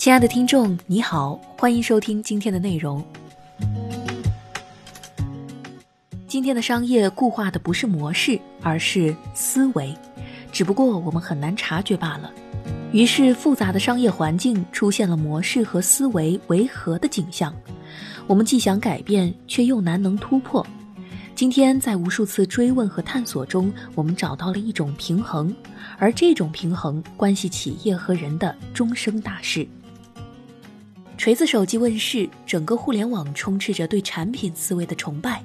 亲爱的听众，你好，欢迎收听今天的内容。今天的商业固化的不是模式，而是思维，只不过我们很难察觉罢了。于是，复杂的商业环境出现了模式和思维违和的景象。我们既想改变，却又难能突破。今天，在无数次追问和探索中，我们找到了一种平衡，而这种平衡关系企业和人的终生大事。锤子手机问世，整个互联网充斥着对产品思维的崇拜。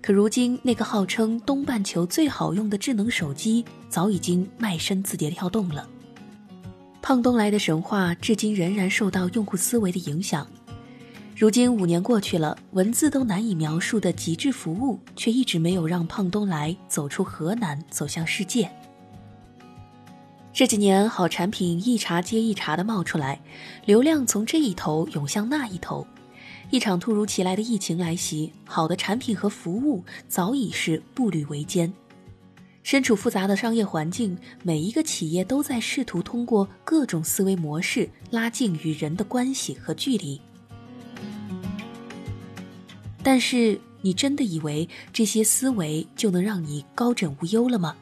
可如今，那个号称东半球最好用的智能手机，早已经卖身字节跳动了。胖东来的神话至今仍然受到用户思维的影响。如今五年过去了，文字都难以描述的极致服务，却一直没有让胖东来走出河南，走向世界。这几年，好产品一茬接一茬的冒出来，流量从这一头涌向那一头。一场突如其来的疫情来袭，好的产品和服务早已是步履维艰。身处复杂的商业环境，每一个企业都在试图通过各种思维模式拉近与人的关系和距离。但是，你真的以为这些思维就能让你高枕无忧了吗？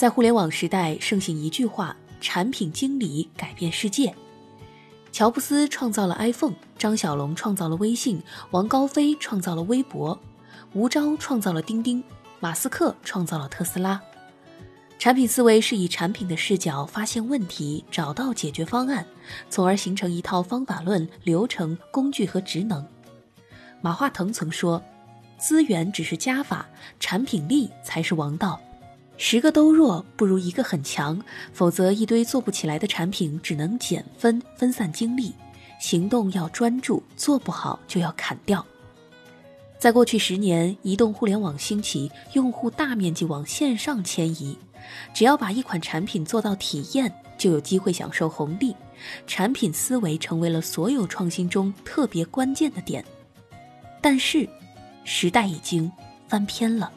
在互联网时代，盛行一句话：“产品经理改变世界。”乔布斯创造了 iPhone，张小龙创造了微信，王高飞创造了微博，吴钊创造了钉钉，马斯克创造了特斯拉。产品思维是以产品的视角发现问题，找到解决方案，从而形成一套方法论、流程、工具和职能。马化腾曾说：“资源只是加法，产品力才是王道。”十个都弱不如一个很强，否则一堆做不起来的产品只能减分分散精力，行动要专注，做不好就要砍掉。在过去十年，移动互联网兴起，用户大面积往线上迁移，只要把一款产品做到体验，就有机会享受红利。产品思维成为了所有创新中特别关键的点，但是，时代已经翻篇了。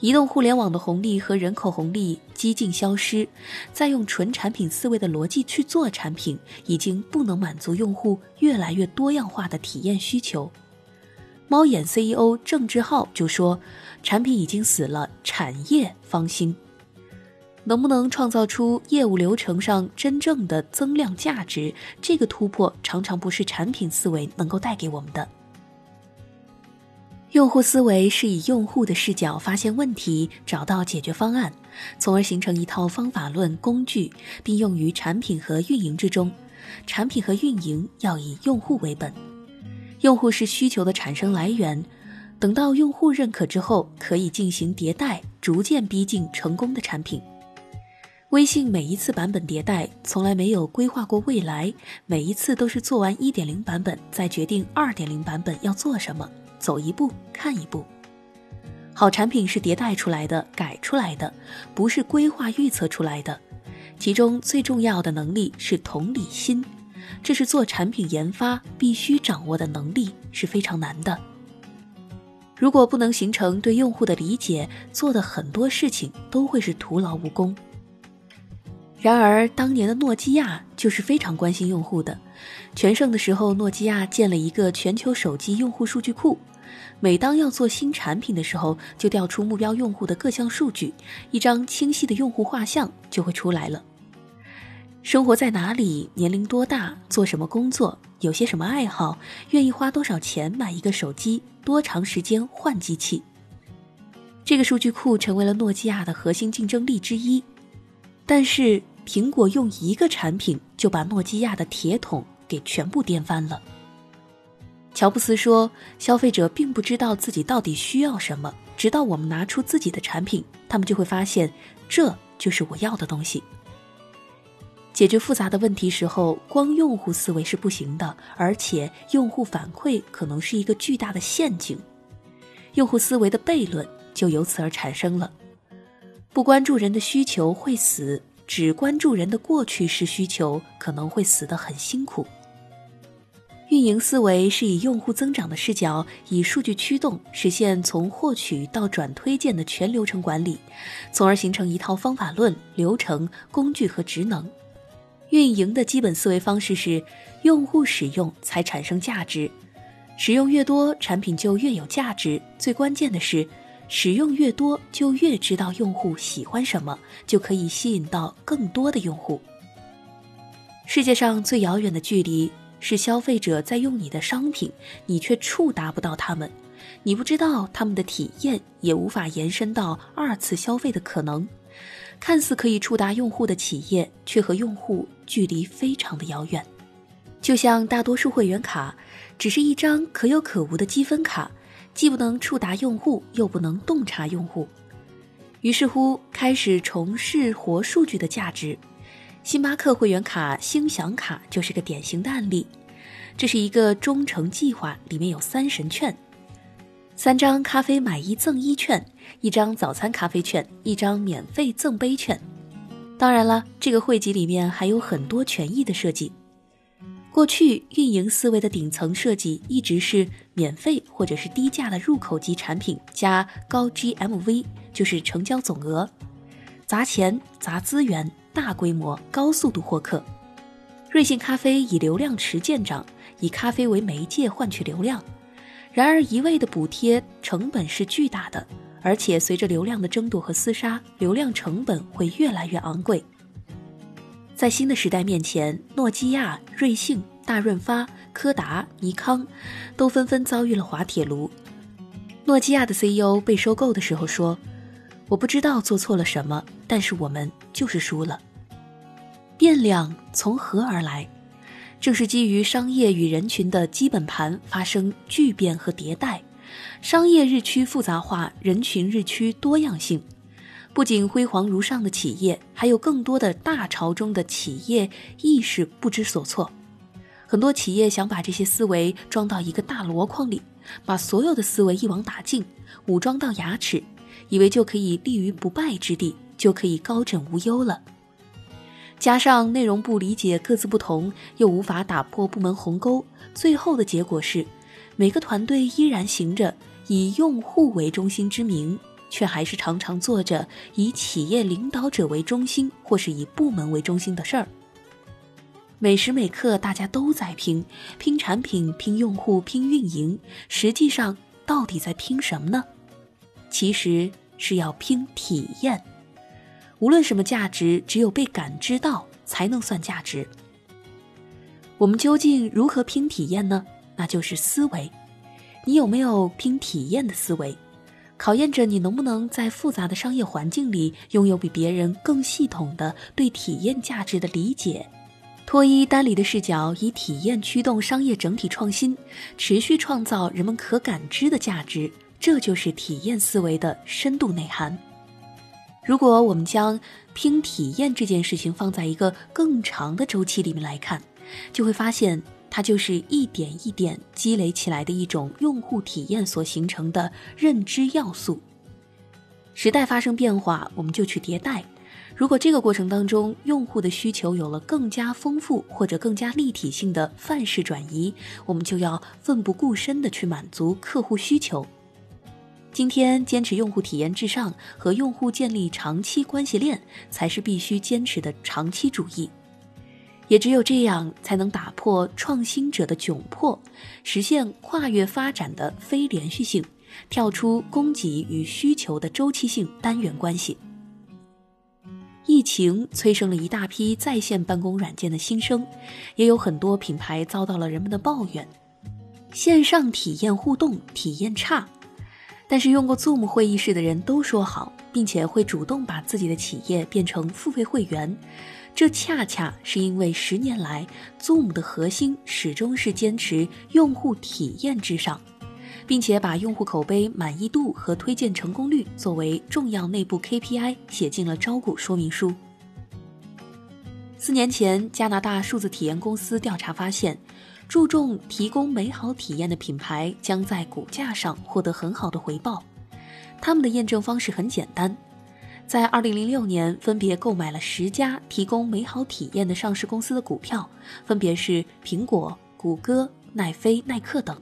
移动互联网的红利和人口红利几近消失，再用纯产品思维的逻辑去做产品，已经不能满足用户越来越多样化的体验需求。猫眼 CEO 郑志浩就说：“产品已经死了，产业方兴。能不能创造出业务流程上真正的增量价值？这个突破常常不是产品思维能够带给我们的。”用户思维是以用户的视角发现问题，找到解决方案，从而形成一套方法论工具，并用于产品和运营之中。产品和运营要以用户为本，用户是需求的产生来源。等到用户认可之后，可以进行迭代，逐渐逼近成功的产品。微信每一次版本迭代，从来没有规划过未来，每一次都是做完一点零版本，再决定二点零版本要做什么。走一步看一步，好产品是迭代出来的、改出来的，不是规划预测出来的。其中最重要的能力是同理心，这是做产品研发必须掌握的能力，是非常难的。如果不能形成对用户的理解，做的很多事情都会是徒劳无功。然而，当年的诺基亚就是非常关心用户的。全盛的时候，诺基亚建了一个全球手机用户数据库。每当要做新产品的时候，就调出目标用户的各项数据，一张清晰的用户画像就会出来了。生活在哪里？年龄多大？做什么工作？有些什么爱好？愿意花多少钱买一个手机？多长时间换机器？这个数据库成为了诺基亚的核心竞争力之一。但是，苹果用一个产品就把诺基亚的铁桶给全部颠翻了。乔布斯说：“消费者并不知道自己到底需要什么，直到我们拿出自己的产品，他们就会发现这就是我要的东西。解决复杂的问题时候，光用户思维是不行的，而且用户反馈可能是一个巨大的陷阱。用户思维的悖论就由此而产生了：不关注人的需求会死，只关注人的过去式需求可能会死得很辛苦。”运营思维是以用户增长的视角，以数据驱动，实现从获取到转推荐的全流程管理，从而形成一套方法论、流程、工具和职能。运营的基本思维方式是：用户使用才产生价值，使用越多，产品就越有价值。最关键的是，使用越多，就越知道用户喜欢什么，就可以吸引到更多的用户。世界上最遥远的距离是消费者在用你的商品，你却触达不到他们，你不知道他们的体验，也无法延伸到二次消费的可能。看似可以触达用户的企业，却和用户距离非常的遥远。就像大多数会员卡，只是一张可有可无的积分卡，既不能触达用户，又不能洞察用户。于是乎，开始重视活数据的价值。星巴克会员卡星享卡就是个典型的案例。这是一个忠诚计划，里面有三神券。三张咖啡买一赠一券，一张早餐咖啡券，一张免费赠杯券。当然了，这个汇集里面还有很多权益的设计。过去运营思维的顶层设计一直是免费或者是低价的入口级产品加高 GMV，就是成交总额，砸钱砸资源，大规模高速度获客。瑞幸咖啡以流量池见长，以咖啡为媒介换取流量。然而，一味的补贴成本是巨大的，而且随着流量的争夺和厮杀，流量成本会越来越昂贵。在新的时代面前，诺基亚、瑞幸、大润发、柯达、尼康都纷纷遭遇了滑铁卢。诺基亚的 CEO 被收购的时候说：“我不知道做错了什么，但是我们就是输了。”变量从何而来？正是基于商业与人群的基本盘发生巨变和迭代，商业日趋复杂化，人群日趋多样性。不仅辉煌如上的企业，还有更多的大潮中的企业意识不知所措。很多企业想把这些思维装到一个大箩筐里，把所有的思维一网打尽，武装到牙齿，以为就可以立于不败之地，就可以高枕无忧了。加上内容不理解各自不同，又无法打破部门鸿沟，最后的结果是，每个团队依然行着以用户为中心之名，却还是常常做着以企业领导者为中心或是以部门为中心的事儿。每时每刻大家都在拼，拼产品、拼用户、拼运营，实际上到底在拼什么呢？其实是要拼体验。无论什么价值，只有被感知到才能算价值。我们究竟如何拼体验呢？那就是思维。你有没有拼体验的思维？考验着你能不能在复杂的商业环境里拥有比别人更系统的对体验价值的理解。脱衣单离的视角，以体验驱动商业整体创新，持续创造人们可感知的价值。这就是体验思维的深度内涵。如果我们将拼体验这件事情放在一个更长的周期里面来看，就会发现它就是一点一点积累起来的一种用户体验所形成的认知要素。时代发生变化，我们就去迭代。如果这个过程当中用户的需求有了更加丰富或者更加立体性的范式转移，我们就要奋不顾身地去满足客户需求。今天坚持用户体验至上和用户建立长期关系链才是必须坚持的长期主义，也只有这样才能打破创新者的窘迫，实现跨越发展的非连续性，跳出供给与需求的周期性单元关系。疫情催生了一大批在线办公软件的新生，也有很多品牌遭到了人们的抱怨，线上体验互动体验差。但是用过 Zoom 会议室的人都说好，并且会主动把自己的企业变成付费会员，这恰恰是因为十年来 Zoom 的核心始终是坚持用户体验至上，并且把用户口碑满意度和推荐成功率作为重要内部 KPI 写进了招股说明书。四年前，加拿大数字体验公司调查发现。注重提供美好体验的品牌将在股价上获得很好的回报。他们的验证方式很简单，在2006年分别购买了十家提供美好体验的上市公司的股票，分别是苹果、谷歌、奈飞、耐克等。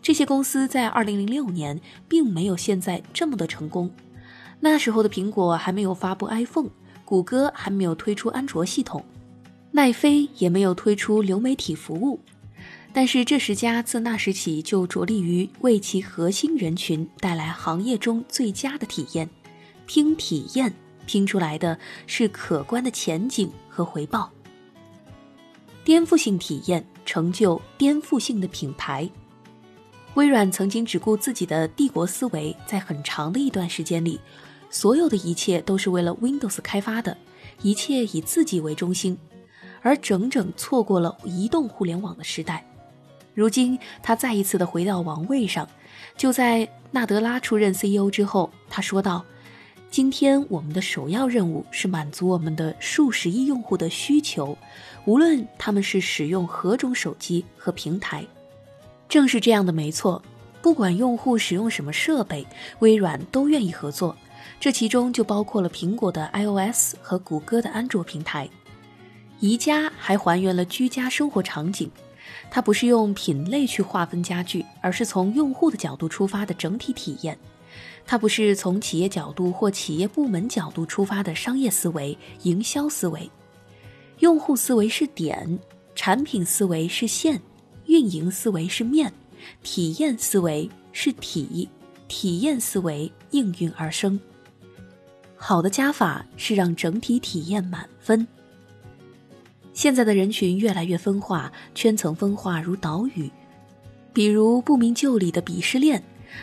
这些公司在2006年并没有现在这么的成功。那时候的苹果还没有发布 iPhone，谷歌还没有推出安卓系统。奈飞也没有推出流媒体服务。但是这十家自那时起就着力于为其核心人群带来行业中最佳的体验，拼体验拼出来的是可观的前景和回报。颠覆性体验成就颠覆性的品牌。微软曾经只顾自己的帝国思维，在很长的一段时间里，所有的一切都是为了 Windows 开发的，一切以自己为中心，而整整错过了移动互联网的时代。如今，他再一次的回到王位上。就在纳德拉出任 CEO 之后，他说道：“今天我们的首要任务是满足我们的数十亿用户的需求，无论他们是使用何种手机和平台。正是这样的，没错。不管用户使用什么设备，微软都愿意合作。这其中就包括了苹果的 iOS 和谷歌的安卓平台。宜家还还原了居家生活场景。”它不是用品类去划分家具，而是从用户的角度出发的整体体验。它不是从企业角度或企业部门角度出发的商业思维、营销思维。用户思维是点，产品思维是线，运营思维是面，体验思维是体，体验思维应运而生。好的加法是让整体体验满分。现在的人群越来越分化，圈层分化如岛屿，比如不明就里的鄙视链，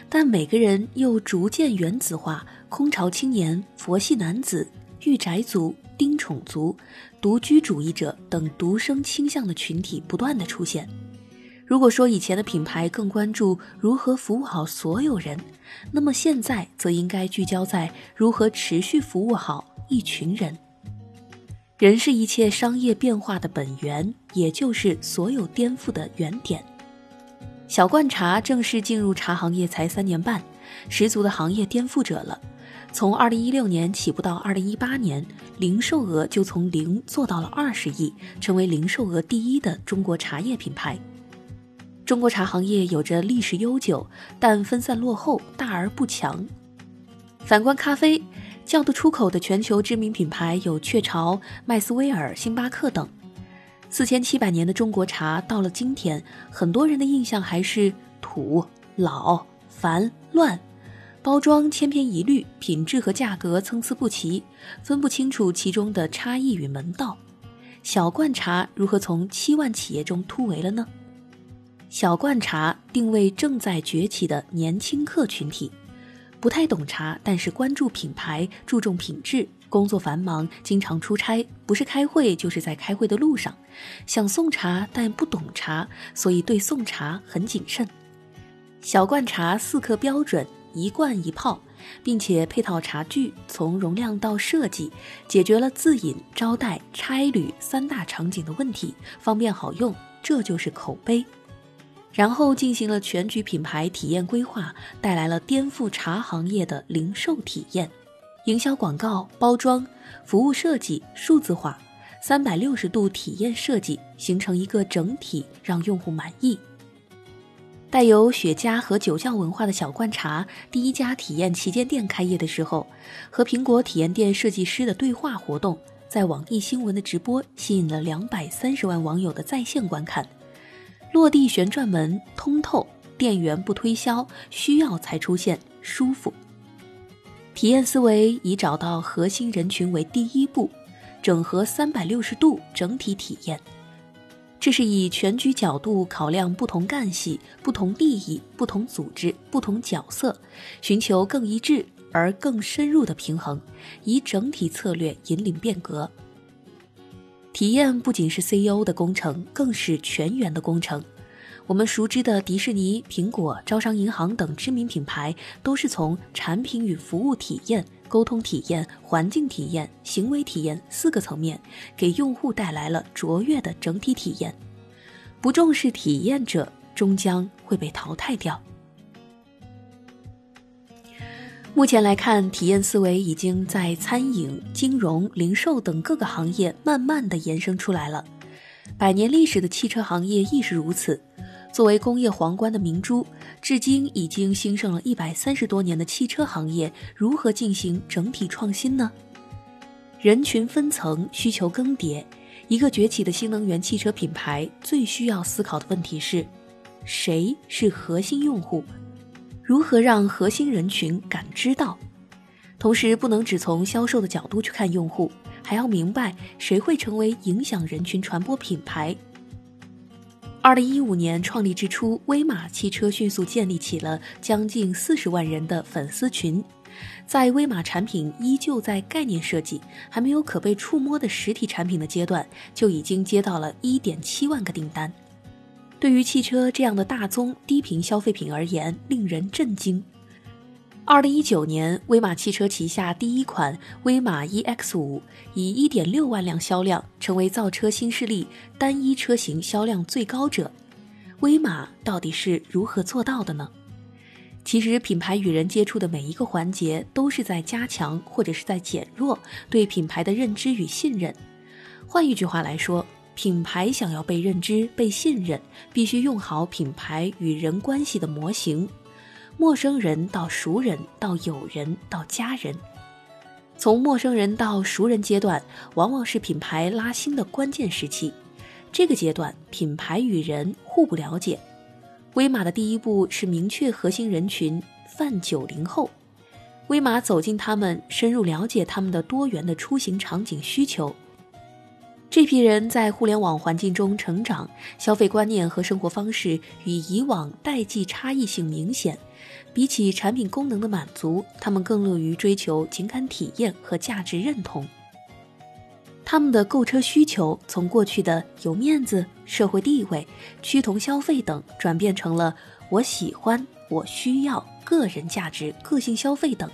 但每个人又逐渐原子化。空巢青年、佛系男子、御宅族、丁宠族、独居主义者等独生倾向的群体不断的出现。如果说以前的品牌更关注如何服务好所有人，那么现在则应该聚焦在如何持续服务好一群人。人是一切商业变化的本源，也就是所有颠覆的原点。小罐茶正式进入茶行业才三年半，十足的行业颠覆者了。从二零一六年起步到二零一八年，零售额就从零做到了二十亿，成为零售额第一的中国茶叶品牌。中国茶行业有着历史悠久，但分散落后，大而不强。反观咖啡。叫得出口的全球知名品牌有雀巢、麦斯威尔、星巴克等。四千七百年的中国茶到了今天，很多人的印象还是土、老、烦、乱，包装千篇一律，品质和价格参差不齐，分不清楚其中的差异与门道。小罐茶如何从七万企业中突围了呢？小罐茶定位正在崛起的年轻客群体。不太懂茶，但是关注品牌，注重品质。工作繁忙，经常出差，不是开会就是在开会的路上。想送茶，但不懂茶，所以对送茶很谨慎。小罐茶四克标准，一罐一泡，并且配套茶具，从容量到设计，解决了自饮、招待、差旅三大场景的问题，方便好用。这就是口碑。然后进行了全局品牌体验规划，带来了颠覆茶行业的零售体验、营销广告、包装、服务设计、数字化、三百六十度体验设计，形成一个整体，让用户满意。带有雪茄和酒窖文化的小罐茶第一家体验旗舰店开业的时候，和苹果体验店设计师的对话活动，在网易新闻的直播吸引了两百三十万网友的在线观看。落地旋转门通透，店员不推销，需要才出现，舒服。体验思维以找到核心人群为第一步，整合三百六十度整体体验。这是以全局角度考量不同干系、不同利益、不同组织、不同角色，寻求更一致而更深入的平衡，以整体策略引领变革。体验不仅是 CEO 的工程，更是全员的工程。我们熟知的迪士尼、苹果、招商银行等知名品牌，都是从产品与服务体验、沟通体验、环境体验、行为体验四个层面，给用户带来了卓越的整体体验。不重视体验者，终将会被淘汰掉。目前来看，体验思维已经在餐饮、金融、零售等各个行业慢慢的延伸出来了。百年历史的汽车行业亦是如此。作为工业皇冠的明珠，至今已经兴盛了一百三十多年的汽车行业，如何进行整体创新呢？人群分层，需求更迭，一个崛起的新能源汽车品牌最需要思考的问题是：谁是核心用户？如何让核心人群感知到？同时，不能只从销售的角度去看用户，还要明白谁会成为影响人群传播品牌。二零一五年创立之初，威马汽车迅速建立起了将近四十万人的粉丝群。在威马产品依旧在概念设计、还没有可被触摸的实体产品的阶段，就已经接到了一点七万个订单。对于汽车这样的大宗低频消费品而言，令人震惊。二零一九年，威马汽车旗下第一款威马 EX 五以一点六万辆销量，成为造车新势力单一车型销量最高者。威马到底是如何做到的呢？其实，品牌与人接触的每一个环节，都是在加强或者是在减弱对品牌的认知与信任。换一句话来说，品牌想要被认知、被信任，必须用好品牌与人关系的模型。陌生人到熟人到友人到家人，从陌生人到熟人阶段，往往是品牌拉新的关键时期。这个阶段，品牌与人互不了解。威马的第一步是明确核心人群泛九零后，威马走进他们，深入了解他们的多元的出行场景需求。这批人在互联网环境中成长，消费观念和生活方式与以往代际差异性明显。比起产品功能的满足，他们更乐于追求情感体验和价值认同。他们的购车需求从过去的有面子、社会地位、趋同消费等，转变成了我喜欢、我需要、个人价值、个性消费等。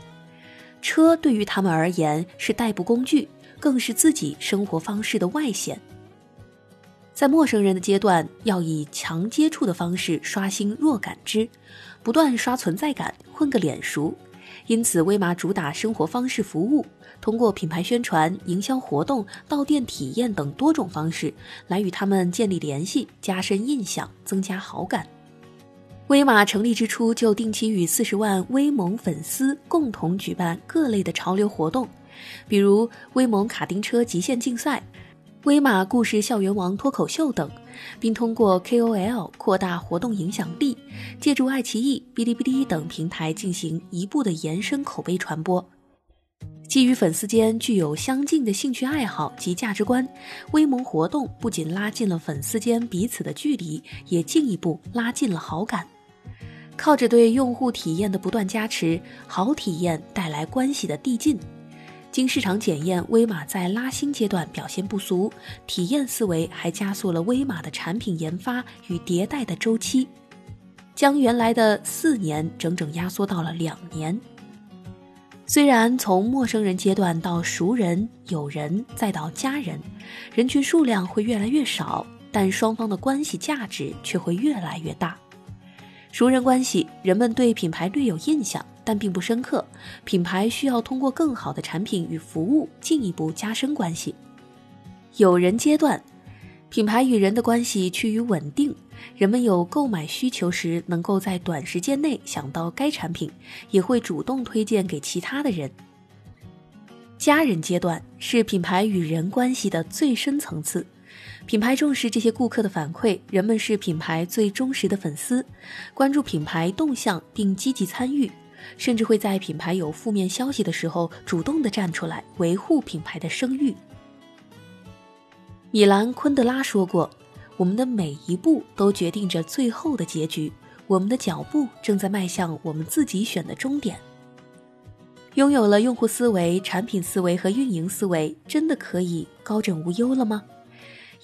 车对于他们而言是代步工具。更是自己生活方式的外显。在陌生人的阶段，要以强接触的方式刷新弱感知，不断刷存在感，混个脸熟。因此，威马主打生活方式服务，通过品牌宣传、营销活动、到店体验等多种方式来与他们建立联系，加深印象，增加好感。威马成立之初就定期与四十万威盟粉丝共同举办各类的潮流活动。比如威猛卡丁车极限竞赛、威马故事校园王脱口秀等，并通过 KOL 扩大活动影响力，借助爱奇艺、哔哩哔哩等平台进行一步的延伸口碑传播。基于粉丝间具有相近的兴趣爱好及价值观，威盟活动不仅拉近了粉丝间彼此的距离，也进一步拉近了好感。靠着对用户体验的不断加持，好体验带来关系的递进。经市场检验，威马在拉新阶段表现不俗，体验思维还加速了威马的产品研发与迭代的周期，将原来的四年整整压缩到了两年。虽然从陌生人阶段到熟人、友人再到家人，人群数量会越来越少，但双方的关系价值却会越来越大。熟人关系，人们对品牌略有印象。但并不深刻，品牌需要通过更好的产品与服务进一步加深关系。有人阶段，品牌与人的关系趋于稳定，人们有购买需求时，能够在短时间内想到该产品，也会主动推荐给其他的人。家人阶段是品牌与人关系的最深层次，品牌重视这些顾客的反馈，人们是品牌最忠实的粉丝，关注品牌动向并积极参与。甚至会在品牌有负面消息的时候，主动的站出来维护品牌的声誉。米兰昆德拉说过：“我们的每一步都决定着最后的结局，我们的脚步正在迈向我们自己选的终点。”拥有了用户思维、产品思维和运营思维，真的可以高枕无忧了吗？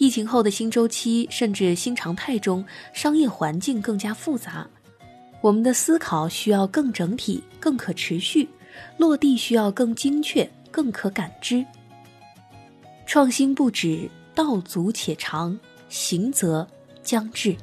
疫情后的新周期，甚至新常态中，商业环境更加复杂。我们的思考需要更整体、更可持续，落地需要更精确、更可感知。创新不止，道阻且长，行则将至。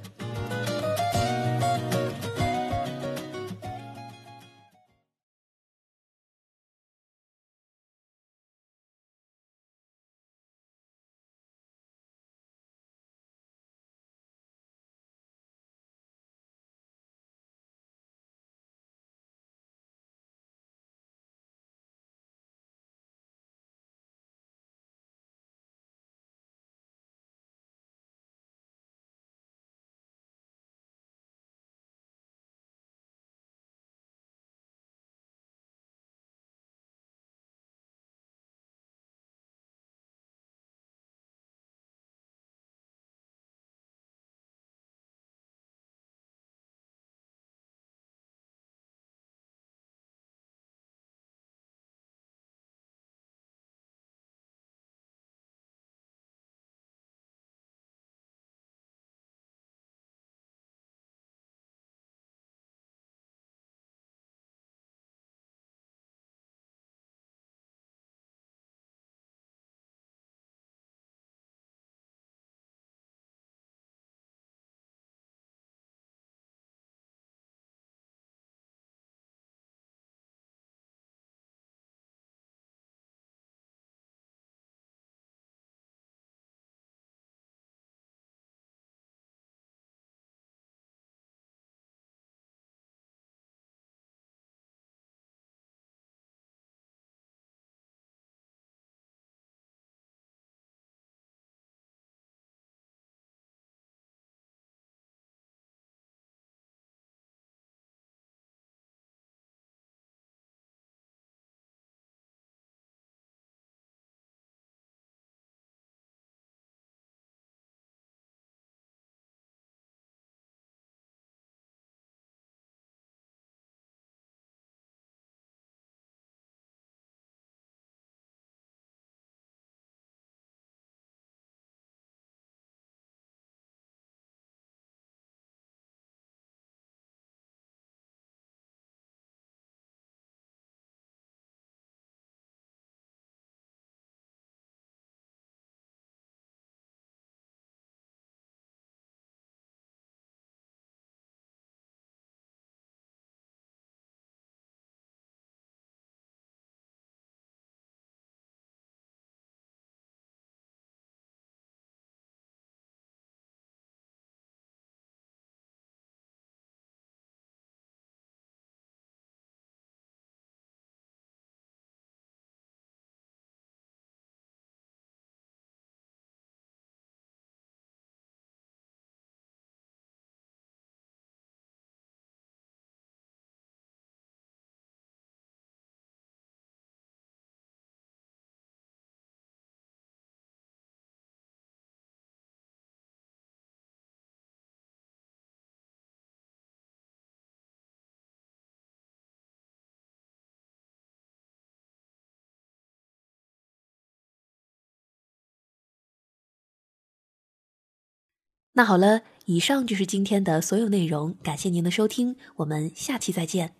那好了，以上就是今天的所有内容，感谢您的收听，我们下期再见。